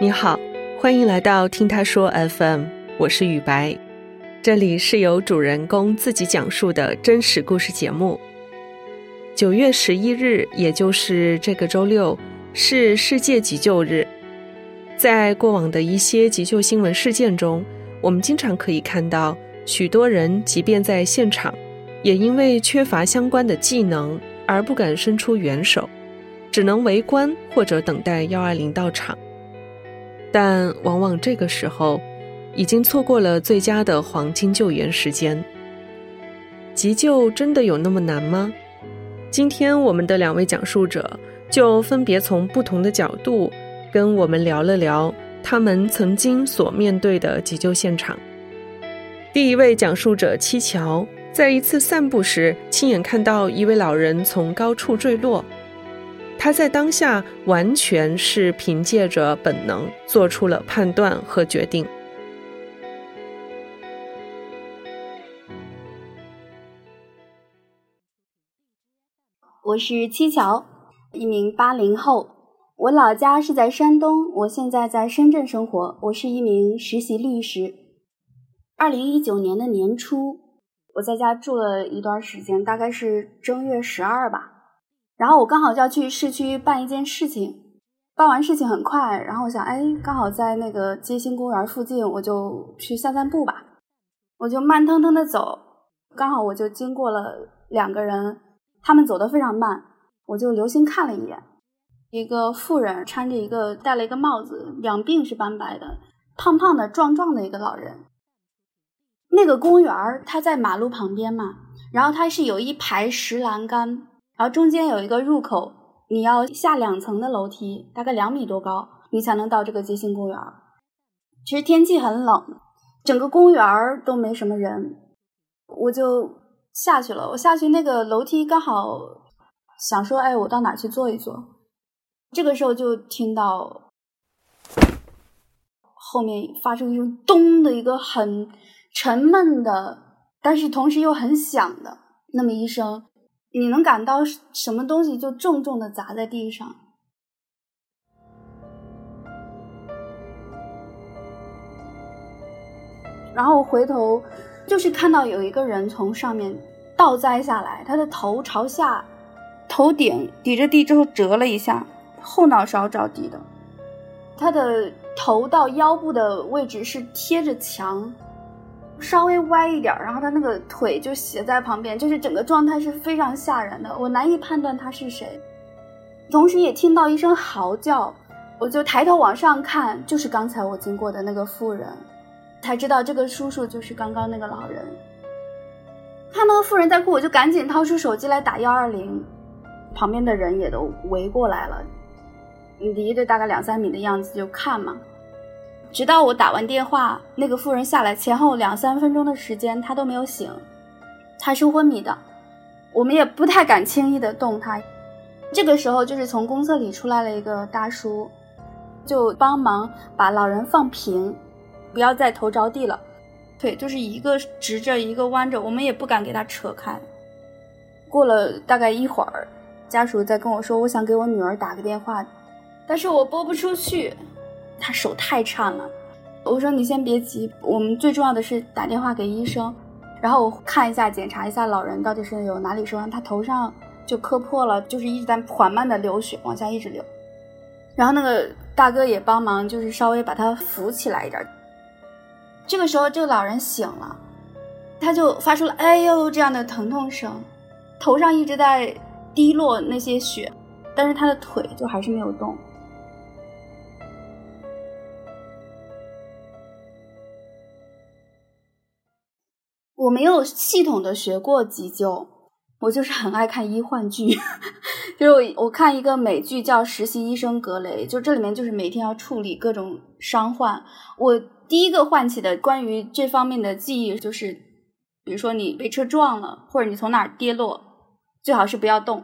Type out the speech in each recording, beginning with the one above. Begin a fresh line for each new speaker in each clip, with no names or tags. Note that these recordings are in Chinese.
你好，欢迎来到听他说 FM，我是雨白，这里是由主人公自己讲述的真实故事节目。九月十一日，也就是这个周六，是世界急救日。在过往的一些急救新闻事件中，我们经常可以看到许多人，即便在现场，也因为缺乏相关的技能而不敢伸出援手，只能围观或者等待幺二零到场。但往往这个时候，已经错过了最佳的黄金救援时间。急救真的有那么难吗？今天我们的两位讲述者就分别从不同的角度跟我们聊了聊他们曾经所面对的急救现场。第一位讲述者七桥，在一次散步时，亲眼看到一位老人从高处坠落。他在当下完全是凭借着本能做出了判断和决定。
我是七桥，一名八零后，我老家是在山东，我现在在深圳生活。我是一名实习律师。二零一九年的年初，我在家住了一段时间，大概是正月十二吧。然后我刚好就要去市区办一件事情，办完事情很快，然后我想，哎，刚好在那个街心公园附近，我就去散散步吧。我就慢腾腾的走，刚好我就经过了两个人，他们走得非常慢，我就留心看了一眼，一个妇人穿着一个戴了一个帽子，两鬓是斑白的，胖胖的、壮壮的一个老人。那个公园它在马路旁边嘛，然后它是有一排石栏杆。然后中间有一个入口，你要下两层的楼梯，大概两米多高，你才能到这个街心公园。其实天气很冷，整个公园都没什么人，我就下去了。我下去那个楼梯刚好想说，哎，我到哪去坐一坐？这个时候就听到后面发出一声“咚”的一个很沉闷的，但是同时又很响的那么一声。你能感到什么东西就重重的砸在地上，然后回头就是看到有一个人从上面倒栽下来，他的头朝下，头顶抵着地之后折了一下，后脑勺着地的，他的头到腰部的位置是贴着墙。稍微歪一点，然后他那个腿就斜在旁边，就是整个状态是非常吓人的，我难以判断他是谁。同时也听到一声嚎叫，我就抬头往上看，就是刚才我经过的那个妇人，才知道这个叔叔就是刚刚那个老人。看到妇人在哭，我就赶紧掏出手机来打幺二零，旁边的人也都围过来了，离着大概两三米的样子就看嘛。直到我打完电话，那个妇人下来前后两三分钟的时间，她都没有醒，她是昏迷的。我们也不太敢轻易的动她。这个时候，就是从公厕里出来了一个大叔，就帮忙把老人放平，不要再头着地了，腿就是一个直着一个弯着，我们也不敢给他扯开。过了大概一会儿，家属在跟我说，我想给我女儿打个电话，但是我拨不出去。他手太颤了，我说你先别急，我们最重要的是打电话给医生，然后我看一下检查一下老人到底是有哪里受伤，他头上就磕破了，就是一直在缓慢的流血，往下一直流。然后那个大哥也帮忙，就是稍微把他扶起来一点。这个时候这个老人醒了，他就发出了哎呦这样的疼痛声，头上一直在滴落那些血，但是他的腿就还是没有动。我没有系统的学过急救，我就是很爱看医患剧，就是我我看一个美剧叫《实习医生格雷》，就这里面就是每天要处理各种伤患。我第一个唤起的关于这方面的记忆就是，比如说你被车撞了，或者你从哪儿跌落，最好是不要动。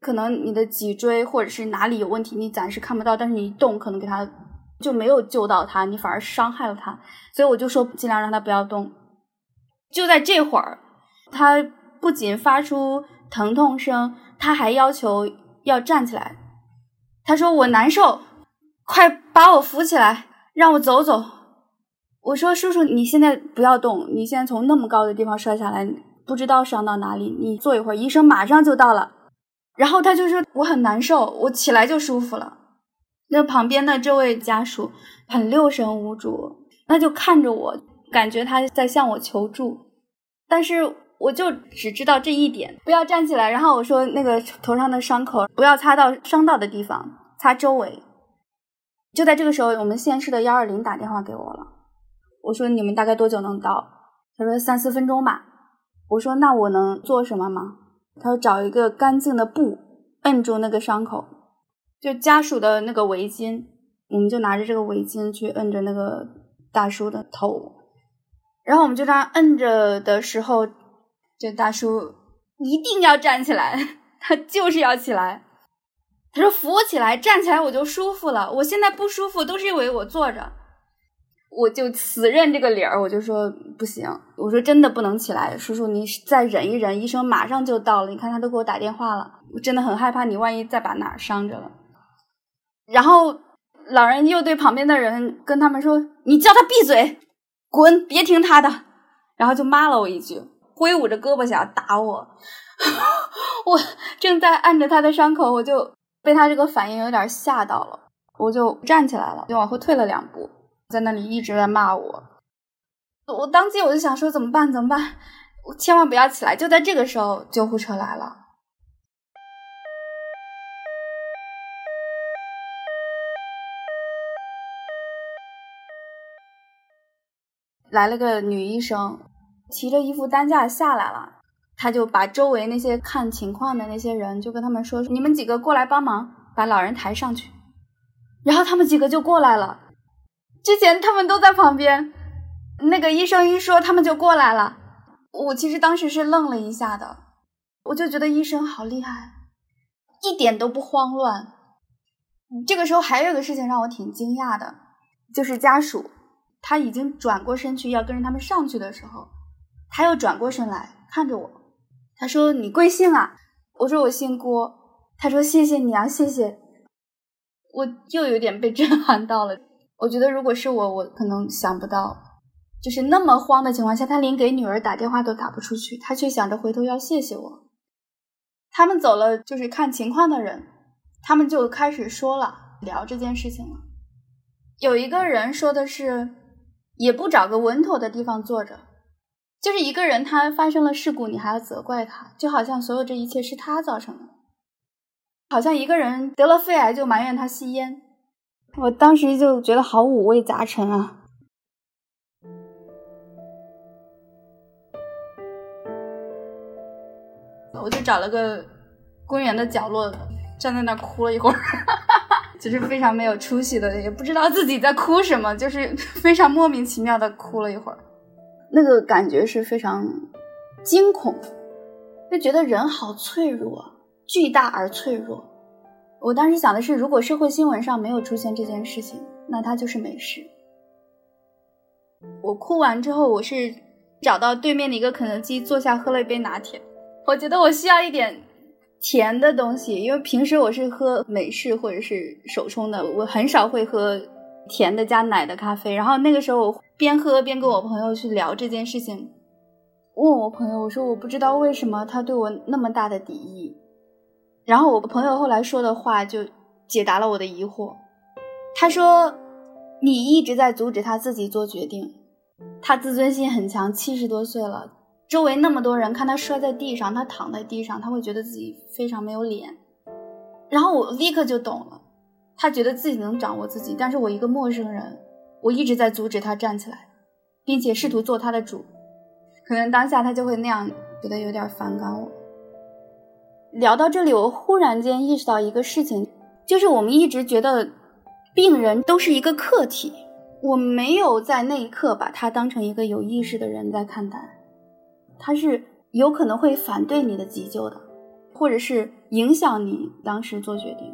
可能你的脊椎或者是哪里有问题，你暂时看不到，但是你一动，可能给他就没有救到他，你反而伤害了他。所以我就说尽量让他不要动。就在这会儿，他不仅发出疼痛声，他还要求要站起来。他说：“我难受，快把我扶起来，让我走走。我说：“叔叔，你现在不要动，你现在从那么高的地方摔下来，不知道伤到哪里。你坐一会儿，医生马上就到了。”然后他就说：“我很难受，我起来就舒服了。”那旁边的这位家属很六神无主，那就看着我，感觉他在向我求助，但是我就只知道这一点：不要站起来。然后我说：“那个头上的伤口不要擦到伤到的地方，擦周围。”就在这个时候，我们县市的幺二零打电话给我了。我说你们大概多久能到？他说三四分钟吧。我说那我能做什么吗？他说找一个干净的布摁住那个伤口，就家属的那个围巾，我们就拿着这个围巾去摁着那个大叔的头。然后我们就这样摁着的时候，这大叔一定要站起来，他就是要起来。他说扶我起来，站起来我就舒服了。我现在不舒服都是因为我坐着。我就死认这个理儿，我就说不行，我说真的不能起来，叔叔你再忍一忍，医生马上就到了，你看他都给我打电话了，我真的很害怕你万一再把哪儿伤着了。然后老人又对旁边的人跟他们说：“你叫他闭嘴，滚，别听他的。”然后就骂了我一句，挥舞着胳膊想要打我。我正在按着他的伤口，我就被他这个反应有点吓到了，我就站起来了，就往后退了两步。在那里一直在骂我，我当即我就想说怎么办？怎么办？我千万不要起来！就在这个时候，救护车来了，来了个女医生，提着一副担架下来了，他就把周围那些看情况的那些人就跟他们说：“你们几个过来帮忙，把老人抬上去。”然后他们几个就过来了。之前他们都在旁边，那个医生一说，他们就过来了。我其实当时是愣了一下的，我就觉得医生好厉害，一点都不慌乱。这个时候还有一个事情让我挺惊讶的，就是家属他已经转过身去要跟着他们上去的时候，他又转过身来看着我，他说：“你贵姓啊？”我说：“我姓郭。”他说：“谢谢你啊，谢谢。”我又有点被震撼到了。我觉得，如果是我，我可能想不到，就是那么慌的情况下，他连给女儿打电话都打不出去，他却想着回头要谢谢我。他们走了，就是看情况的人，他们就开始说了，聊这件事情了。有一个人说的是，也不找个稳妥的地方坐着，就是一个人他发生了事故，你还要责怪他，就好像所有这一切是他造成的，好像一个人得了肺癌就埋怨他吸烟。我当时就觉得好五味杂陈啊！我就找了个公园的角落，站在那哭了一会儿，就是非常没有出息的，也不知道自己在哭什么，就是非常莫名其妙的哭了一会儿。那个感觉是非常惊恐，就觉得人好脆弱，巨大而脆弱。我当时想的是，如果社会新闻上没有出现这件事情，那它就是没事。我哭完之后，我是找到对面的一个肯德基坐下，喝了一杯拿铁。我觉得我需要一点甜的东西，因为平时我是喝美式或者是手冲的，我很少会喝甜的加奶的咖啡。然后那个时候，我边喝边跟我朋友去聊这件事情，问我朋友，我说我不知道为什么他对我那么大的敌意。然后我朋友后来说的话就解答了我的疑惑。他说：“你一直在阻止他自己做决定，他自尊心很强，七十多岁了，周围那么多人看他摔在地上，他躺在地上，他会觉得自己非常没有脸。”然后我立刻就懂了，他觉得自己能掌握自己，但是我一个陌生人，我一直在阻止他站起来，并且试图做他的主，可能当下他就会那样觉得有点反感我。聊到这里，我忽然间意识到一个事情，就是我们一直觉得病人都是一个客体，我没有在那一刻把他当成一个有意识的人在看待，他是有可能会反对你的急救的，或者是影响你当时做决定。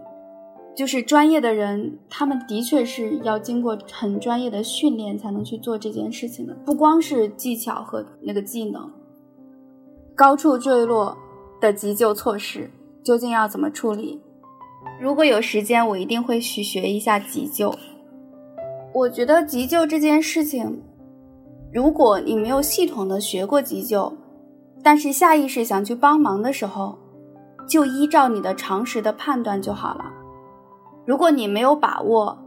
就是专业的人，他们的确是要经过很专业的训练才能去做这件事情的，不光是技巧和那个技能，高处坠落。的急救措施究竟要怎么处理？如果有时间，我一定会去学一下急救。我觉得急救这件事情，如果你没有系统的学过急救，但是下意识想去帮忙的时候，就依照你的常识的判断就好了。如果你没有把握，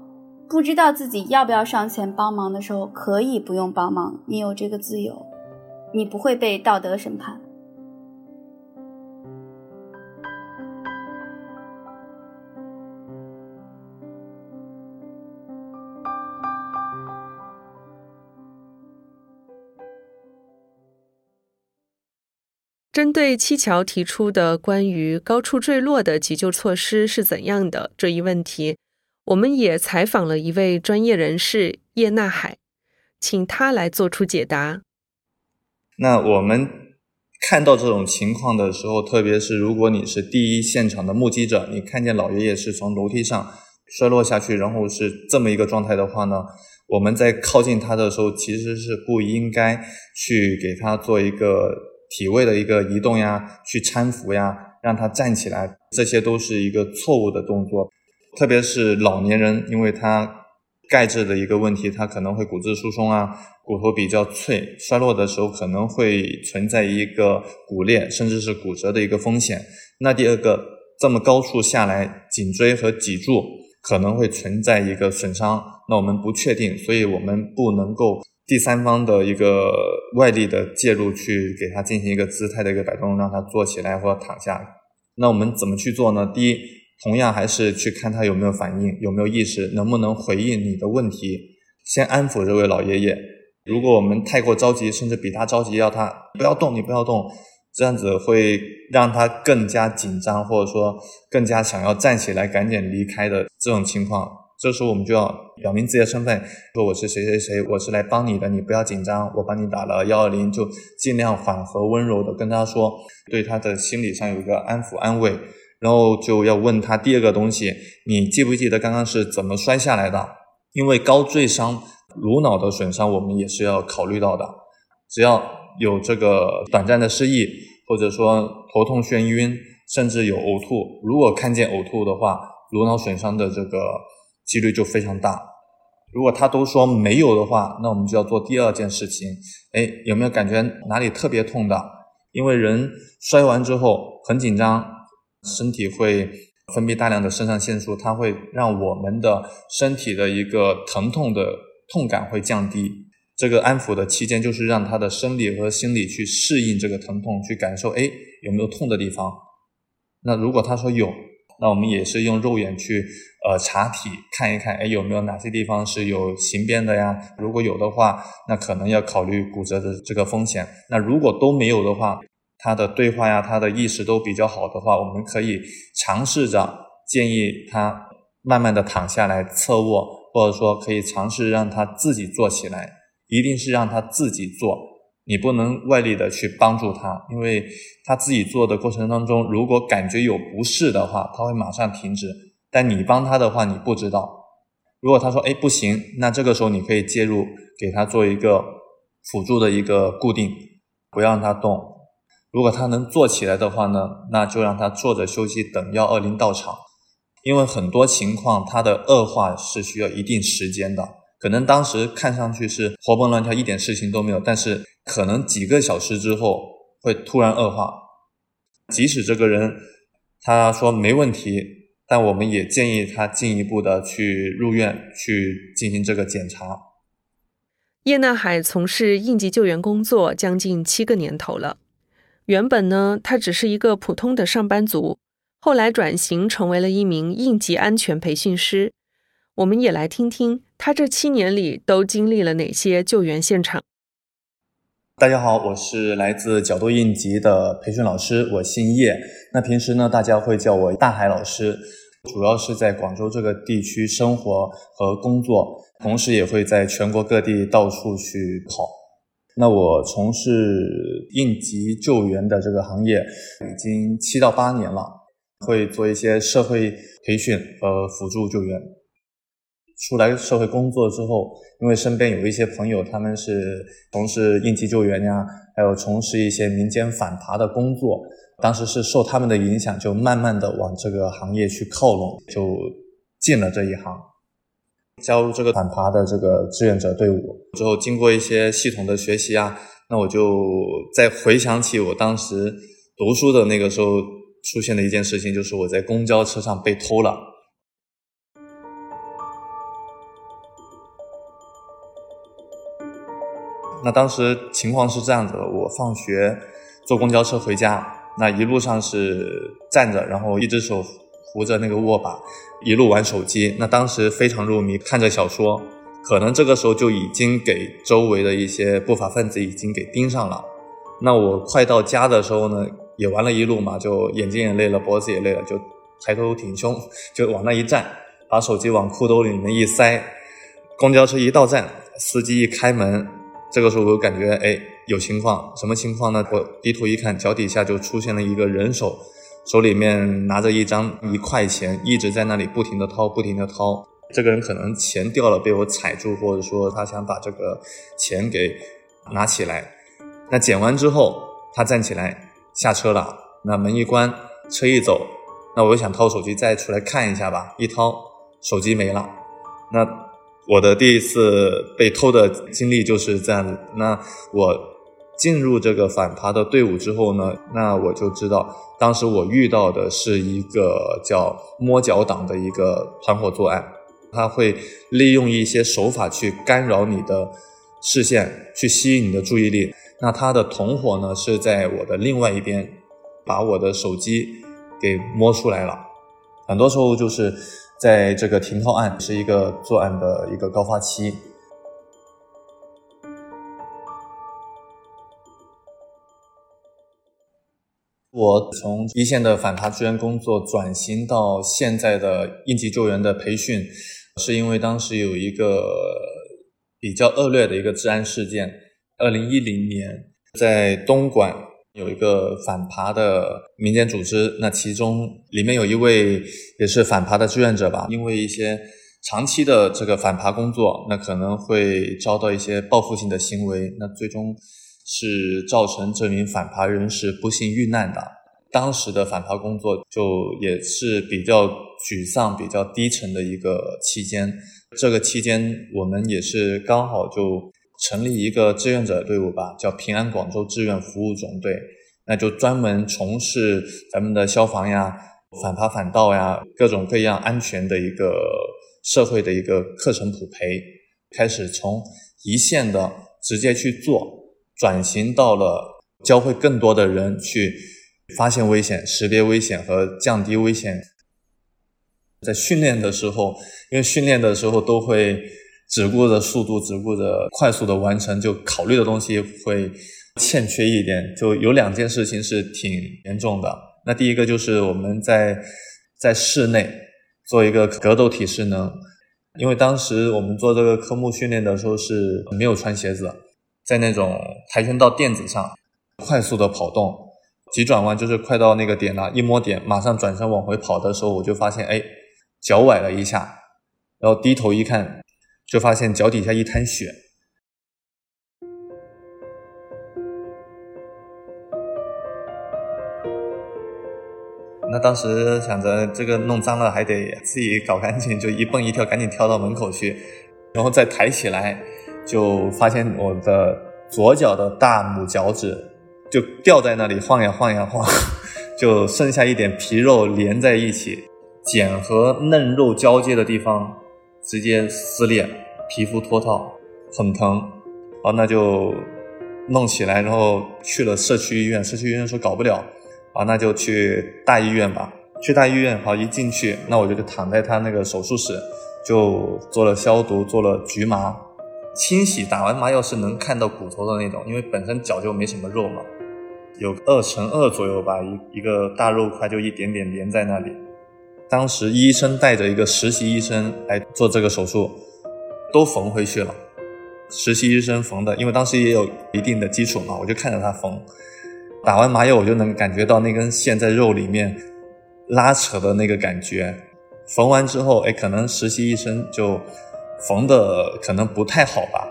不知道自己要不要上前帮忙的时候，可以不用帮忙，你有这个自由，你不会被道德审判。
针对七桥提出的关于高处坠落的急救措施是怎样的这一问题，我们也采访了一位专业人士叶纳海，请他来做出解答。
那我们看到这种情况的时候，特别是如果你是第一现场的目击者，你看见老爷爷是从楼梯上摔落下去，然后是这么一个状态的话呢，我们在靠近他的时候，其实是不应该去给他做一个。体位的一个移动呀，去搀扶呀，让他站起来，这些都是一个错误的动作。特别是老年人，因为他钙质的一个问题，他可能会骨质疏松啊，骨头比较脆，摔落的时候可能会存在一个骨裂，甚至是骨折的一个风险。那第二个，这么高处下来，颈椎和脊柱可能会存在一个损伤，那我们不确定，所以我们不能够。第三方的一个外力的介入，去给他进行一个姿态的一个摆动，让他坐起来或躺下。那我们怎么去做呢？第一，同样还是去看他有没有反应，有没有意识，能不能回应你的问题。先安抚这位老爷爷。如果我们太过着急，甚至比他着急，要他不要动，你不要动，这样子会让他更加紧张，或者说更加想要站起来赶紧离开的这种情况。这时候我们就要表明自己的身份，说我是谁谁谁，我是来帮你的，你不要紧张，我帮你打了幺二零，就尽量缓和温柔的跟他说，对他的心理上有一个安抚安慰，然后就要问他第二个东西，你记不记得刚刚是怎么摔下来的？因为高坠伤、颅脑的损伤，我们也是要考虑到的。只要有这个短暂的失忆，或者说头痛、眩晕，甚至有呕吐，如果看见呕吐的话，颅脑损伤的这个。几率就非常大。如果他都说没有的话，那我们就要做第二件事情。哎，有没有感觉哪里特别痛的？因为人摔完之后很紧张，身体会分泌大量的肾上腺素，它会让我们的身体的一个疼痛的痛感会降低。这个安抚的期间就是让他的生理和心理去适应这个疼痛，去感受哎有没有痛的地方。那如果他说有。那我们也是用肉眼去呃查体看一看，哎有没有哪些地方是有形变的呀？如果有的话，那可能要考虑骨折的这个风险。那如果都没有的话，他的对话呀，他的意识都比较好的话，我们可以尝试着建议他慢慢的躺下来侧卧，或者说可以尝试让他自己坐起来，一定是让他自己做。你不能外力的去帮助他，因为他自己做的过程当中，如果感觉有不适的话，他会马上停止。但你帮他的话，你不知道。如果他说哎不行，那这个时候你可以介入，给他做一个辅助的一个固定，不要让他动。如果他能坐起来的话呢，那就让他坐着休息，等幺二零到场。因为很多情况，他的恶化是需要一定时间的。可能当时看上去是活蹦乱跳，一点事情都没有，但是可能几个小时之后会突然恶化。即使这个人他说没问题，但我们也建议他进一步的去入院去进行这个检查。
叶纳海从事应急救援工作将近七个年头了。原本呢，他只是一个普通的上班族，后来转型成为了一名应急安全培训师。我们也来听听他这七年里都经历了哪些救援现场。
大家好，我是来自角度应急的培训老师，我姓叶。那平时呢，大家会叫我大海老师。主要是在广州这个地区生活和工作，同时也会在全国各地到处去跑。那我从事应急救援的这个行业已经七到八年了，会做一些社会培训和辅助救援。出来社会工作之后，因为身边有一些朋友，他们是从事应急救援呀，还有从事一些民间反扒的工作，当时是受他们的影响，就慢慢的往这个行业去靠拢，就进了这一行。加入这个反扒的这个志愿者队伍之后，经过一些系统的学习啊，那我就再回想起我当时读书的那个时候出现的一件事情，就是我在公交车上被偷了。那当时情况是这样子的，我放学坐公交车回家，那一路上是站着，然后一只手扶着那个握把，一路玩手机。那当时非常入迷，看着小说，可能这个时候就已经给周围的一些不法分子已经给盯上了。那我快到家的时候呢，也玩了一路嘛，就眼睛也累了，脖子也累了，就抬头挺胸，就往那一站，把手机往裤兜里面一塞。公交车一到站，司机一开门。这个时候我感觉哎有情况，什么情况呢？我低头一看，脚底下就出现了一个人手，手里面拿着一张一块钱，一直在那里不停的掏，不停的掏。这个人可能钱掉了，被我踩住，或者说他想把这个钱给拿起来。那捡完之后，他站起来下车了，那门一关，车一走，那我又想掏手机再出来看一下吧，一掏手机没了，那。我的第一次被偷的经历就是这样子。那我进入这个反扒的队伍之后呢，那我就知道，当时我遇到的是一个叫摸脚党的一个团伙作案，他会利用一些手法去干扰你的视线，去吸引你的注意力。那他的同伙呢是在我的另外一边，把我的手机给摸出来了。很多时候就是。在这个停靠案是一个作案的一个高发期。我从一线的反扒支援工作转型到现在的应急救援的培训，是因为当时有一个比较恶劣的一个治安事件。二零一零年在东莞。有一个反扒的民间组织，那其中里面有一位也是反扒的志愿者吧，因为一些长期的这个反扒工作，那可能会遭到一些报复性的行为，那最终是造成这名反扒人士不幸遇难的。当时的反扒工作就也是比较沮丧、比较低沉的一个期间，这个期间我们也是刚好就。成立一个志愿者队伍吧，叫平安广州志愿服务总队，那就专门从事咱们的消防呀、反扒反盗呀、各种各样安全的一个社会的一个课程普培，开始从一线的直接去做，转型到了教会更多的人去发现危险、识别危险和降低危险。在训练的时候，因为训练的时候都会。只顾着速度，只顾着快速的完成，就考虑的东西会欠缺一点。就有两件事情是挺严重的。那第一个就是我们在在室内做一个格斗体适能，因为当时我们做这个科目训练的时候是没有穿鞋子，在那种跆拳道垫子上快速的跑动，急转弯就是快到那个点了，一摸点马上转身往回跑的时候，我就发现哎脚崴了一下，然后低头一看。就发现脚底下一滩血，那当时想着这个弄脏了还得自己搞干净，就一蹦一跳赶紧跳到门口去，然后再抬起来，就发现我的左脚的大拇脚趾就掉在那里晃呀晃呀晃，就剩下一点皮肉连在一起，茧和嫩肉交接的地方。直接撕裂，皮肤脱套，很疼。然后，那就弄起来，然后去了社区医院。社区医院说搞不了，啊，那就去大医院吧。去大医院，好，一进去，那我就躺在他那个手术室，就做了消毒，做了局麻，清洗。打完麻药是能看到骨头的那种，因为本身脚就没什么肉嘛，有二乘二左右吧，一一个大肉块就一点点连在那里。当时医生带着一个实习医生来做这个手术，都缝回去了。实习医生缝的，因为当时也有一定的基础嘛，我就看着他缝。打完麻药，我就能感觉到那根线在肉里面拉扯的那个感觉。缝完之后，哎，可能实习医生就缝的可能不太好吧。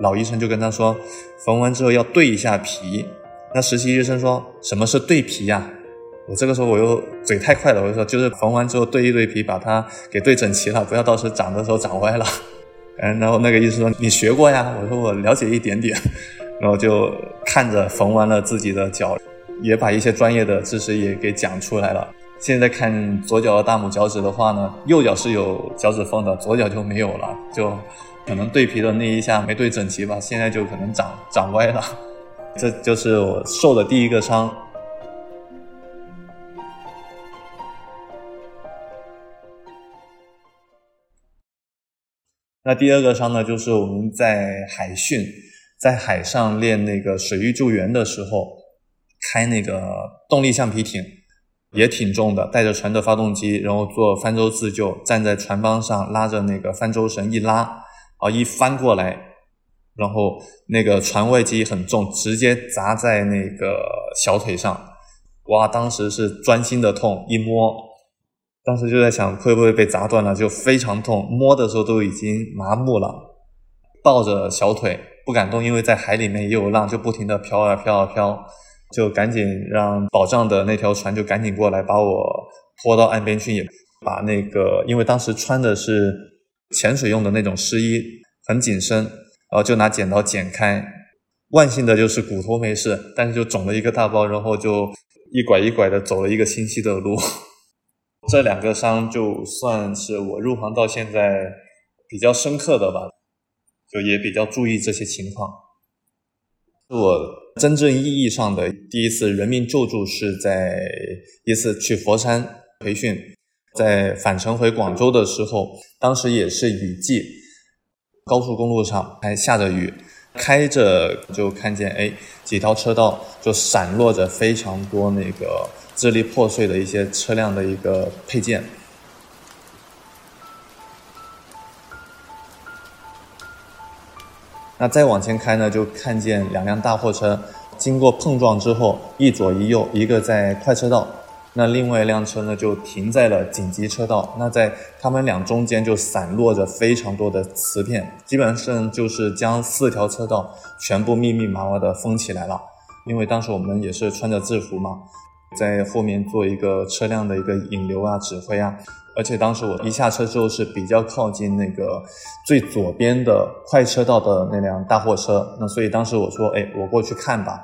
老医生就跟他说，缝完之后要对一下皮。那实习医生说，什么是对皮呀？我这个时候我又嘴太快了，我就说就是缝完之后对一对皮，把它给对整齐了，不要到时候长的时候长歪了。嗯，然后那个医生说你学过呀？我说我了解一点点，然后就看着缝完了自己的脚，也把一些专业的知识也给讲出来了。现在看左脚的大拇脚趾的话呢，右脚是有脚趾缝的，左脚就没有了，就可能对皮的那一下没对整齐吧，现在就可能长长歪了。这就是我受的第一个伤。那第二个伤呢，就是我们在海训，在海上练那个水域救援的时候，开那个动力橡皮艇，也挺重的，带着船的发动机，然后做帆舟自救，站在船帮上拉着那个帆舟绳一拉，啊，一翻过来，然后那个船外机很重，直接砸在那个小腿上，哇，当时是钻心的痛，一摸。当时就在想会不会被砸断了，就非常痛，摸的时候都已经麻木了，抱着小腿不敢动，因为在海里面也有浪，就不停的飘啊飘啊飘，就赶紧让保障的那条船就赶紧过来把我拖到岸边去，也把那个因为当时穿的是潜水用的那种湿衣，很紧身，然后就拿剪刀剪开，万幸的就是骨头没事，但是就肿了一个大包，然后就一拐一拐的走了一个星期的路。这两个伤就算是我入行到现在比较深刻的吧，就也比较注意这些情况。我真正意义上的第一次人命救助是在一次去佛山培训，在返程回广州的时候，当时也是雨季，高速公路上还下着雨，开着就看见哎几条车道就散落着非常多那个。支离破碎的一些车辆的一个配件。那再往前开呢，就看见两辆大货车经过碰撞之后，一左一右，一个在快车道，那另外一辆车呢就停在了紧急车道。那在他们俩中间就散落着非常多的瓷片，基本上就是将四条车道全部密密麻麻的封起来了。因为当时我们也是穿着制服嘛。在后面做一个车辆的一个引流啊、指挥啊，而且当时我一下车之后是比较靠近那个最左边的快车道的那辆大货车，那所以当时我说，哎，我过去看吧。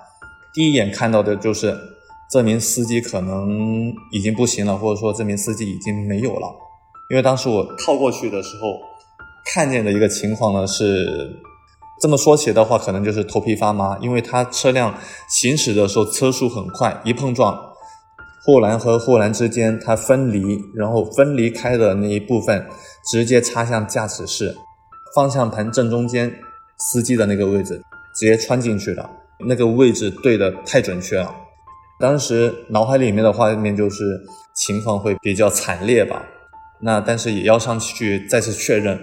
第一眼看到的就是这名司机可能已经不行了，或者说这名司机已经没有了，因为当时我靠过去的时候看见的一个情况呢是，这么说起的话，可能就是头皮发麻，因为他车辆行驶的时候车速很快，一碰撞。护栏和护栏之间，它分离，然后分离开的那一部分直接插向驾驶室方向盘正中间，司机的那个位置直接穿进去了。那个位置对的太准确了，当时脑海里面的画面就是情况会比较惨烈吧。那但是也要上去再次确认，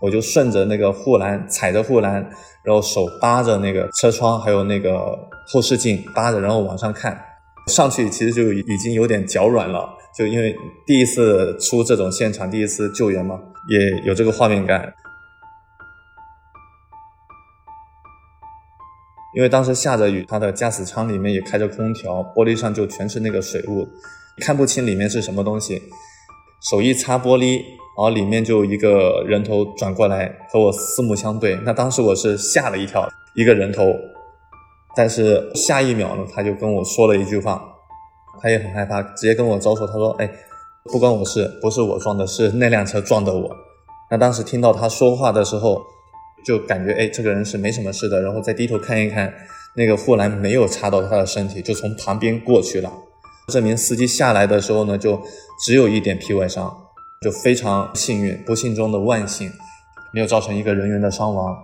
我就顺着那个护栏踩着护栏，然后手扒着那个车窗，还有那个后视镜扒着，然后往上看。上去其实就已经有点脚软了，就因为第一次出这种现场，第一次救援嘛，也有这个画面感。因为当时下着雨，他的驾驶舱里面也开着空调，玻璃上就全是那个水雾，看不清里面是什么东西。手一擦玻璃，然后里面就一个人头转过来和我四目相对，那当时我是吓了一跳，一个人头。但是下一秒呢，他就跟我说了一句话，他也很害怕，直接跟我招手，他说：“哎，不关我事，不是我撞的，是那辆车撞的我。”那当时听到他说话的时候，就感觉哎，这个人是没什么事的，然后再低头看一看，那个护栏没有插到他的身体，就从旁边过去了。这名司机下来的时候呢，就只有一点皮外伤，就非常幸运，不幸中的万幸，没有造成一个人员的伤亡。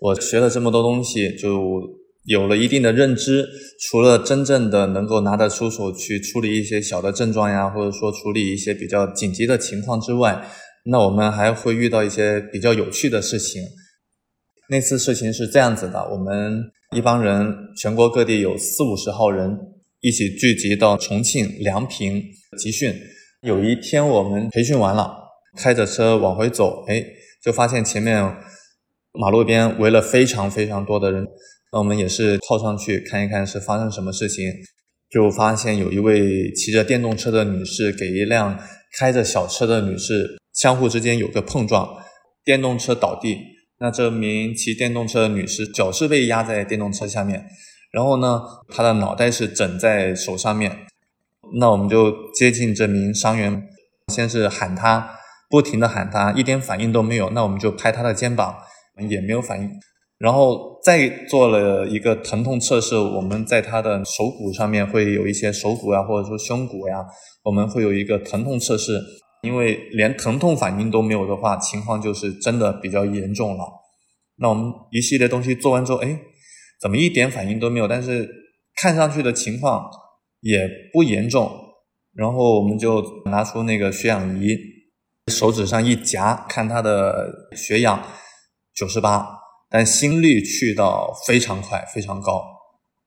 我学了这么多东西，就有了一定的认知。除了真正的能够拿得出手去处理一些小的症状呀，或者说处理一些比较紧急的情况之外，那我们还会遇到一些比较有趣的事情。那次事情是这样子的：我们一帮人，全国各地有四五十号人一起聚集到重庆梁平集训。有一天我们培训完了，开着车往回走，哎，就发现前面。马路边围了非常非常多的人，那我们也是靠上去看一看是发生什么事情，就发现有一位骑着电动车的女士给一辆开着小车的女士相互之间有个碰撞，电动车倒地，那这名骑电动车的女士脚是被压在电动车下面，然后呢，她的脑袋是枕在手上面，那我们就接近这名伤员，先是喊她。不停的喊他，一点反应都没有。那我们就拍他的肩膀，也没有反应。然后再做了一个疼痛测试，我们在他的手骨上面会有一些手骨呀，或者说胸骨呀，我们会有一个疼痛测试。因为连疼痛反应都没有的话，情况就是真的比较严重了。那我们一系列东西做完之后，哎，怎么一点反应都没有？但是看上去的情况也不严重。然后我们就拿出那个血氧仪。手指上一夹，看他的血氧九十八，但心率去到非常快，非常高。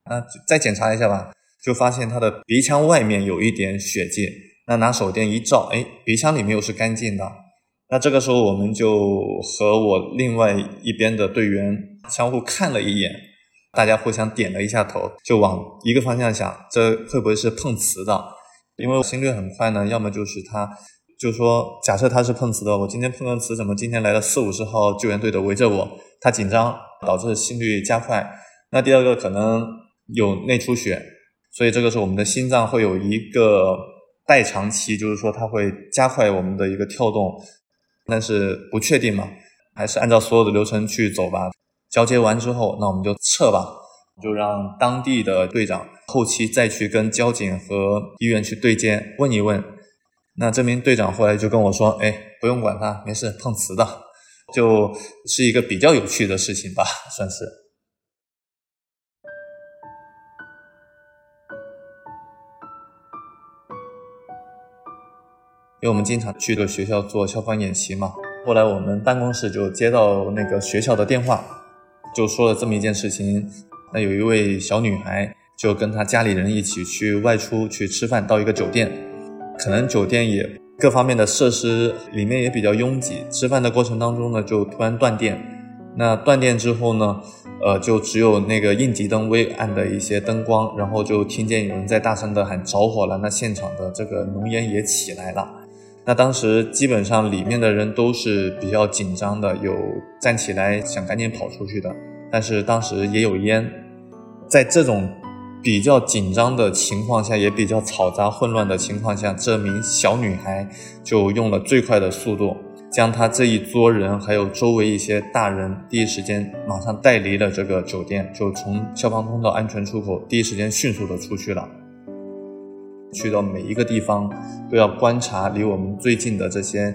那再检查一下吧，就发现他的鼻腔外面有一点血迹。那拿手电一照，哎，鼻腔里面又是干净的。那这个时候我们就和我另外一边的队员相互看了一眼，大家互相点了一下头，就往一个方向想，这会不会是碰瓷的？因为心率很快呢，要么就是他。就是说，假设他是碰瓷的，我今天碰个瓷，怎么今天来了四五十号救援队的围着我？他紧张导致心率加快。那第二个可能有内出血，所以这个是我们的心脏会有一个代偿期，就是说它会加快我们的一个跳动，但是不确定嘛，还是按照所有的流程去走吧。交接完之后，那我们就撤吧，就让当地的队长后期再去跟交警和医院去对接，问一问。那这名队长后来就跟我说：“哎，不用管他，没事，碰瓷的，就是一个比较有趣的事情吧，算是。”因为我们经常去的学校做消防演习嘛，后来我们办公室就接到那个学校的电话，就说了这么一件事情：那有一位小女孩就跟她家里人一起去外出去吃饭，到一个酒店。可能酒店也各方面的设施里面也比较拥挤，吃饭的过程当中呢，就突然断电。那断电之后呢，呃，就只有那个应急灯微暗的一些灯光，然后就听见有人在大声的喊着火了。那现场的这个浓烟也起来了。那当时基本上里面的人都是比较紧张的，有站起来想赶紧跑出去的，但是当时也有烟，在这种。比较紧张的情况下，也比较嘈杂混乱的情况下，这名小女孩就用了最快的速度，将她这一桌人还有周围一些大人，第一时间马上带离了这个酒店，就从消防通道安全出口第一时间迅速的出去了。去到每一个地方都要观察离我们最近的这些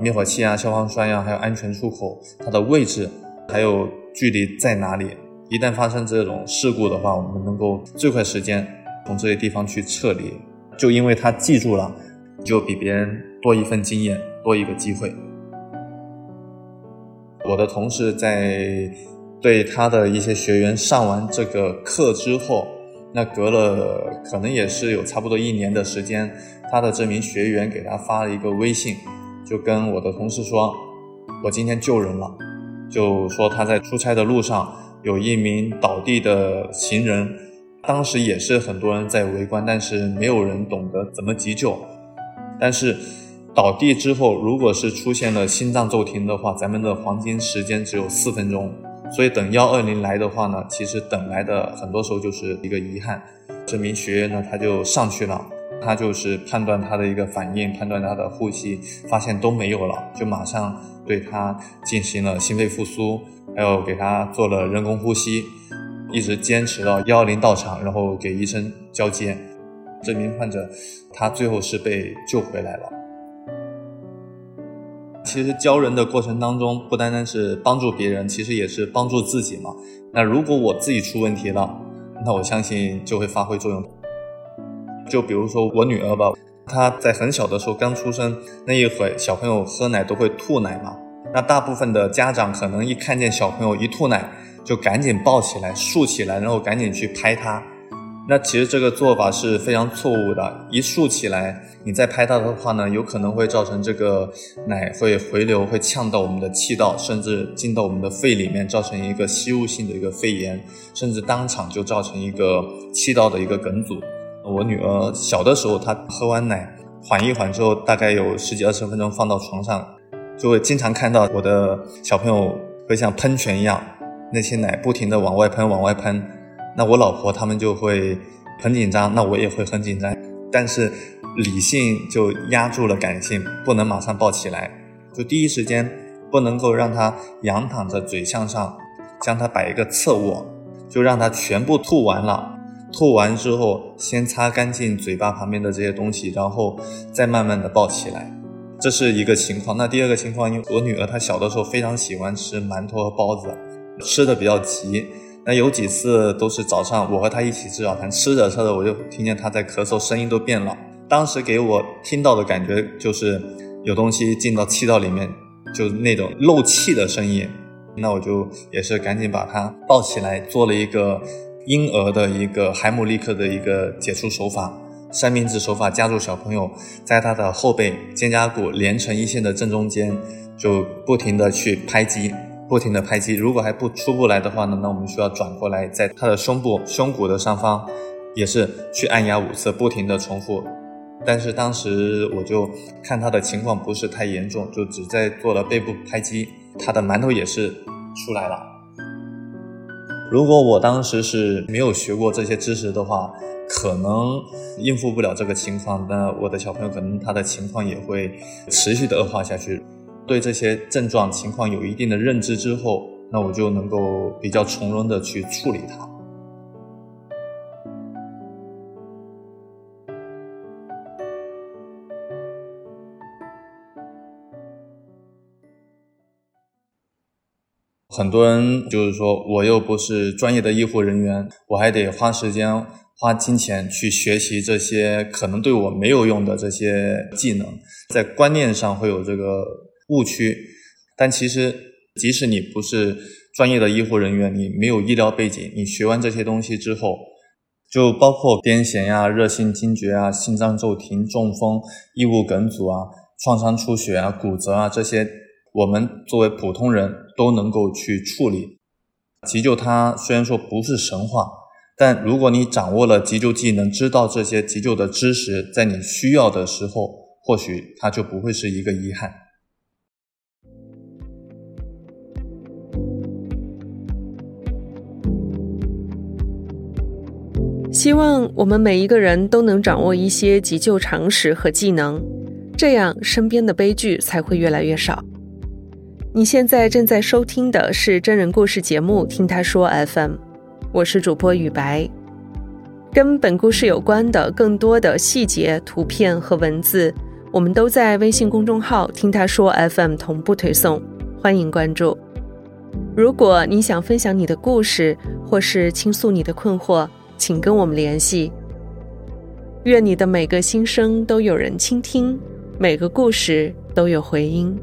灭火器啊、消防栓呀，还有安全出口它的位置，还有距离在哪里。一旦发生这种事故的话，我们能够最快时间从这些地方去撤离。就因为他记住了，就比别人多一份经验，多一个机会。我的同事在对他的一些学员上完这个课之后，那隔了可能也是有差不多一年的时间，他的这名学员给他发了一个微信，就跟我的同事说：“我今天救人了。”就说他在出差的路上。有一名倒地的行人，当时也是很多人在围观，但是没有人懂得怎么急救。但是倒地之后，如果是出现了心脏骤停的话，咱们的黄金时间只有四分钟，所以等幺二零来的话呢，其实等来的很多时候就是一个遗憾。这名学员呢，他就上去了，他就是判断他的一个反应，判断他的呼吸，发现都没有了，就马上对他进行了心肺复苏。还有给他做了人工呼吸，一直坚持到幺二零到场，然后给医生交接。这名患者他最后是被救回来了。其实教人的过程当中，不单单是帮助别人，其实也是帮助自己嘛。那如果我自己出问题了，那我相信就会发挥作用。就比如说我女儿吧，她在很小的时候刚出生那一会，小朋友喝奶都会吐奶嘛。那大部分的家长可能一看见小朋友一吐奶，就赶紧抱起来、竖起来，然后赶紧去拍他。那其实这个做法是非常错误的。一竖起来，你再拍它的话呢，有可能会造成这个奶会回流，会呛到我们的气道，甚至进到我们的肺里面，造成一个吸入性的一个肺炎，甚至当场就造成一个气道的一个梗阻。我女儿小的时候，她喝完奶缓一缓之后，大概有十几二十分钟放到床上，就会经常看到我的小朋友会像喷泉一样，那些奶不停的往外喷，往外喷。那我老婆他们就会很紧张，那我也会很紧张，但是理性就压住了感性，不能马上抱起来，就第一时间不能够让他仰躺着嘴向上，将他摆一个侧卧，就让他全部吐完了，吐完之后先擦干净嘴巴旁边的这些东西，然后再慢慢的抱起来，这是一个情况。那第二个情况，因为我女儿她小的时候非常喜欢吃馒头和包子，吃的比较急。那有几次都是早上，我和她一起吃早餐，吃着吃着我就听见她在咳嗽，声音都变了。当时给我听到的感觉就是有东西进到气道里面，就那种漏气的声音。那我就也是赶紧把她抱起来，做了一个婴儿的一个海姆立克的一个解除手法，三明治手法，夹住小朋友在他的后背肩胛骨连成一线的正中间，就不停的去拍击。不停的拍击，如果还不出不来的话呢，那我们需要转过来，在他的胸部、胸骨的上方，也是去按压五次，不停的重复。但是当时我就看他的情况不是太严重，就只在做了背部拍击，他的馒头也是出来了。如果我当时是没有学过这些知识的话，可能应付不了这个情况，那我的小朋友可能他的情况也会持续的恶化下去。对这些症状情况有一定的认知之后，那我就能够比较从容的去处理它。很多人就是说，我又不是专业的医护人员，我还得花时间、花金钱去学习这些可能对我没有用的这些技能，在观念上会有这个。误区，但其实即使你不是专业的医护人员，你没有医疗背景，你学完这些东西之后，就包括癫痫呀、热性惊厥啊、心脏骤停、中风、异物梗阻啊、创伤出血啊、骨折啊这些，我们作为普通人都能够去处理。急救它虽然说不是神话，但如果你掌握了急救技能，知道这些急救的知识，在你需要的时候，或许它就不会是一个遗憾。
希望我们每一个人都能掌握一些急救常识和技能，这样身边的悲剧才会越来越少。你现在正在收听的是真人故事节目《听他说 FM》，我是主播雨白。跟本故事有关的更多的细节、图片和文字，我们都在微信公众号“听他说 FM” 同步推送，欢迎关注。如果你想分享你的故事，或是倾诉你的困惑，请跟我们联系。愿你的每个心声都有人倾听，每个故事都有回音。